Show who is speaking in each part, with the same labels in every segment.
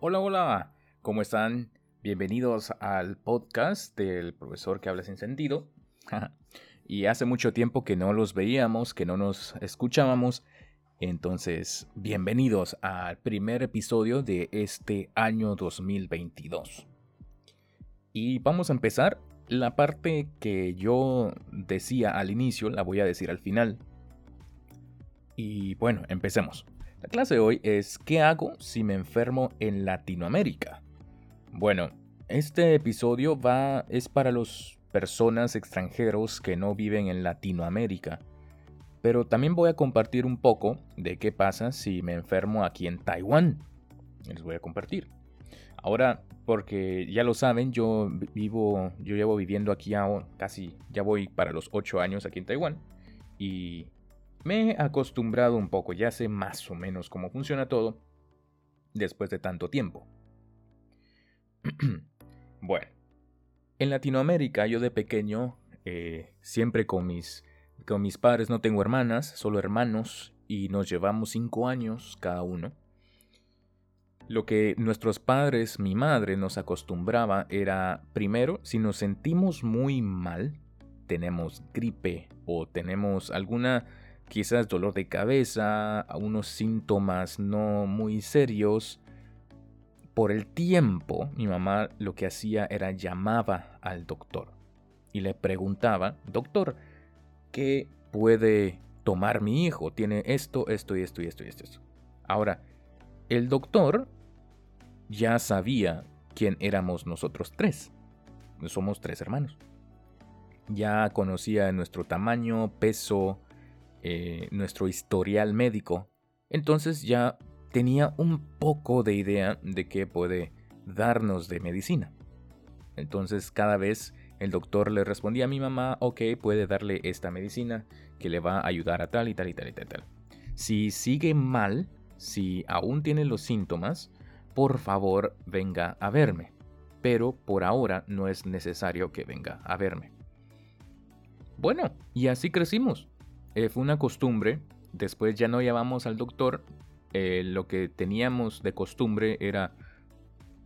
Speaker 1: Hola, hola, ¿cómo están? Bienvenidos al podcast del profesor que habla sin sentido. y hace mucho tiempo que no los veíamos, que no nos escuchábamos. Entonces, bienvenidos al primer episodio de este año 2022. Y vamos a empezar. La parte que yo decía al inicio la voy a decir al final. Y bueno, empecemos. La clase de hoy es ¿qué hago si me enfermo en Latinoamérica? Bueno, este episodio va es para las personas extranjeros que no viven en Latinoamérica. Pero también voy a compartir un poco de qué pasa si me enfermo aquí en Taiwán. Les voy a compartir. Ahora, porque ya lo saben, yo vivo, yo llevo viviendo aquí casi, ya voy para los 8 años aquí en Taiwán. Y me he acostumbrado un poco, ya sé más o menos cómo funciona todo después de tanto tiempo. bueno, en Latinoamérica yo de pequeño, eh, siempre con mis, con mis padres, no tengo hermanas, solo hermanos, y nos llevamos cinco años cada uno. Lo que nuestros padres, mi madre, nos acostumbraba era, primero, si nos sentimos muy mal, tenemos gripe o tenemos alguna quizás dolor de cabeza, unos síntomas no muy serios. Por el tiempo, mi mamá lo que hacía era llamaba al doctor y le preguntaba, doctor, ¿qué puede tomar mi hijo? Tiene esto, esto y esto y esto y esto. Ahora, el doctor ya sabía quién éramos nosotros tres. Somos tres hermanos. Ya conocía nuestro tamaño, peso, eh, nuestro historial médico, entonces ya tenía un poco de idea de qué puede darnos de medicina. Entonces cada vez el doctor le respondía a mi mamá, ok, puede darle esta medicina que le va a ayudar a tal y tal y tal y tal y tal. Si sigue mal, si aún tiene los síntomas, por favor venga a verme. Pero por ahora no es necesario que venga a verme. Bueno, y así crecimos. Eh, fue una costumbre. Después ya no llamamos al doctor. Eh, lo que teníamos de costumbre era,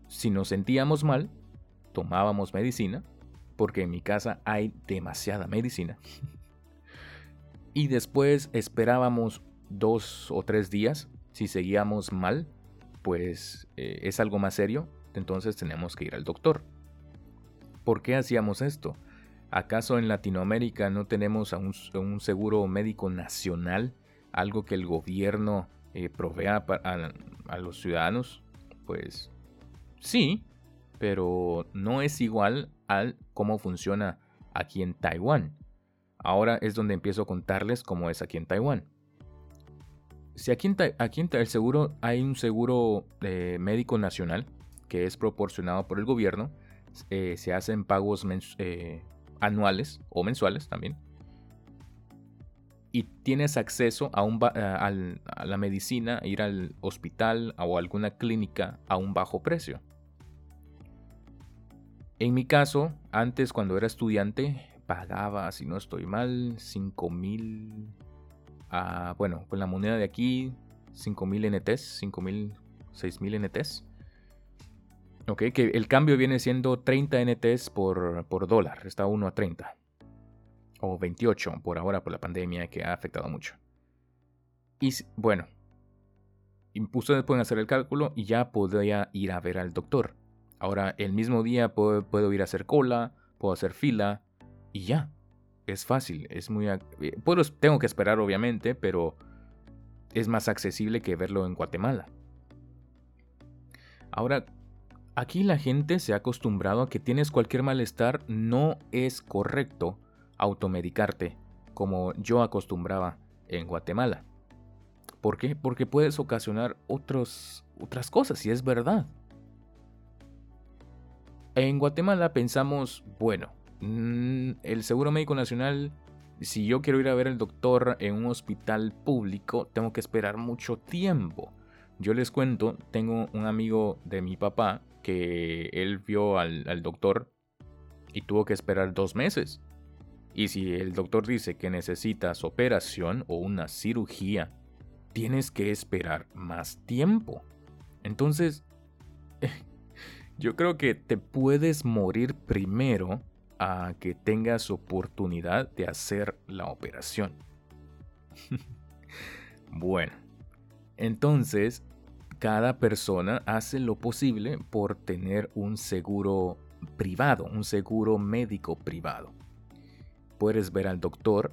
Speaker 1: si nos sentíamos mal, tomábamos medicina, porque en mi casa hay demasiada medicina. y después esperábamos dos o tres días. Si seguíamos mal, pues eh, es algo más serio, entonces tenemos que ir al doctor. ¿Por qué hacíamos esto? ¿Acaso en Latinoamérica no tenemos un, seguro médico nacional? Algo que el gobierno eh, provea a, los ciudadanos? Pues sí, pero no es igual al cómo funciona aquí en Taiwán. Ahora es donde empiezo a contarles cómo es aquí en Taiwán. Si aquí en, aquí en el seguro hay un seguro eh, médico nacional que es proporcionado por el gobierno, eh, se hacen pagos eh, anuales o mensuales también. Y tienes acceso a, un a, la medicina, ir al hospital o alguna clínica a un bajo precio. En mi caso, antes cuando era estudiante, pagaba, si no estoy mal, 5 mil. bueno, con la moneda de aquí, 5 mil NTs, 5 mil, 6 mil NTs. Ok, que el cambio viene siendo 30 NTs por, por dólar, está 1 a 30. O 28 por ahora por la pandemia que ha afectado mucho. Y bueno, ustedes pueden hacer el cálculo y ya podría ir a ver al doctor. Ahora, el mismo día puedo, puedo ir a hacer cola, puedo hacer fila y ya. Es fácil, es muy... Eh, puedo, tengo que esperar obviamente, pero es más accesible que verlo en Guatemala. Ahora, Aquí la gente se ha acostumbrado a que tienes cualquier malestar, no es correcto automedicarte, como yo acostumbraba en Guatemala. ¿Por qué? Porque puedes ocasionar otros, otras cosas, y es verdad. En Guatemala pensamos, bueno, mm, el Seguro Médico Nacional, si yo quiero ir a ver al doctor en un hospital público, tengo que esperar mucho tiempo. Yo les cuento, tengo un amigo de mi papá que él vio al, doctor y tuvo que esperar dos meses. Y si el doctor dice que necesitas operación o una cirugía, tienes que esperar más tiempo. Entonces, Yo creo que te puedes morir primero a que tengas oportunidad de hacer la operación. bueno, entonces cada persona hace lo posible por tener un seguro privado, un seguro médico privado. Puedes ver al doctor.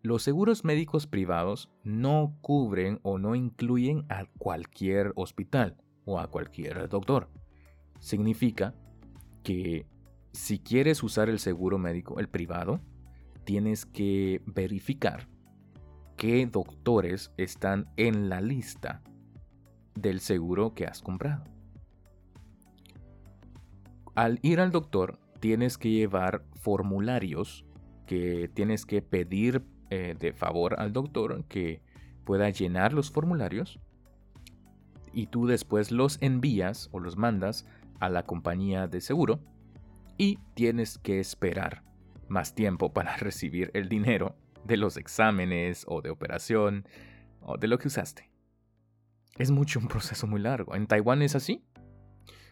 Speaker 1: Los seguros médicos privados no cubren o no incluyen a cualquier hospital o a cualquier doctor. Significa que si quieres usar el seguro médico, el privado, tienes que verificar qué doctores están en la lista del seguro que has comprado. Al ir al doctor, tienes que llevar formularios que tienes que pedir eh, de favor al doctor que pueda llenar los formularios y tú después los envías o los mandas a la compañía de seguro y tienes que esperar más tiempo para recibir el dinero de los exámenes o de operación o de lo que usaste. Es mucho un proceso muy largo. ¿En Taiwán es así?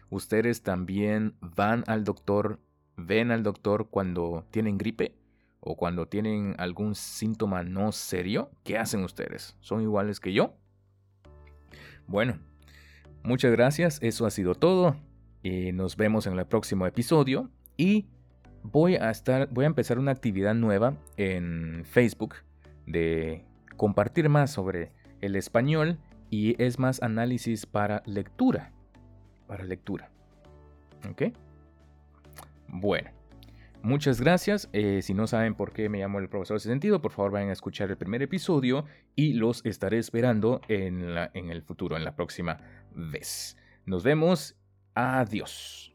Speaker 1: ¿Ustedes también van al doctor, ven al doctor cuando tienen gripe o cuando tienen algún síntoma no serio? ¿Qué hacen ustedes? ¿Son iguales que yo? Bueno, muchas gracias. Eso ha sido todo. Y nos vemos en el próximo episodio. Y voy a estar, voy a empezar una actividad nueva en Facebook de compartir más sobre el español y es más análisis para lectura. Para lectura. ¿Ok? Bueno. Muchas gracias. Eh, si no saben por qué me llamo el profesor ese sentido, por favor vayan a escuchar el primer episodio y los estaré esperando en, en el futuro, en la próxima vez. Nos vemos. Adiós.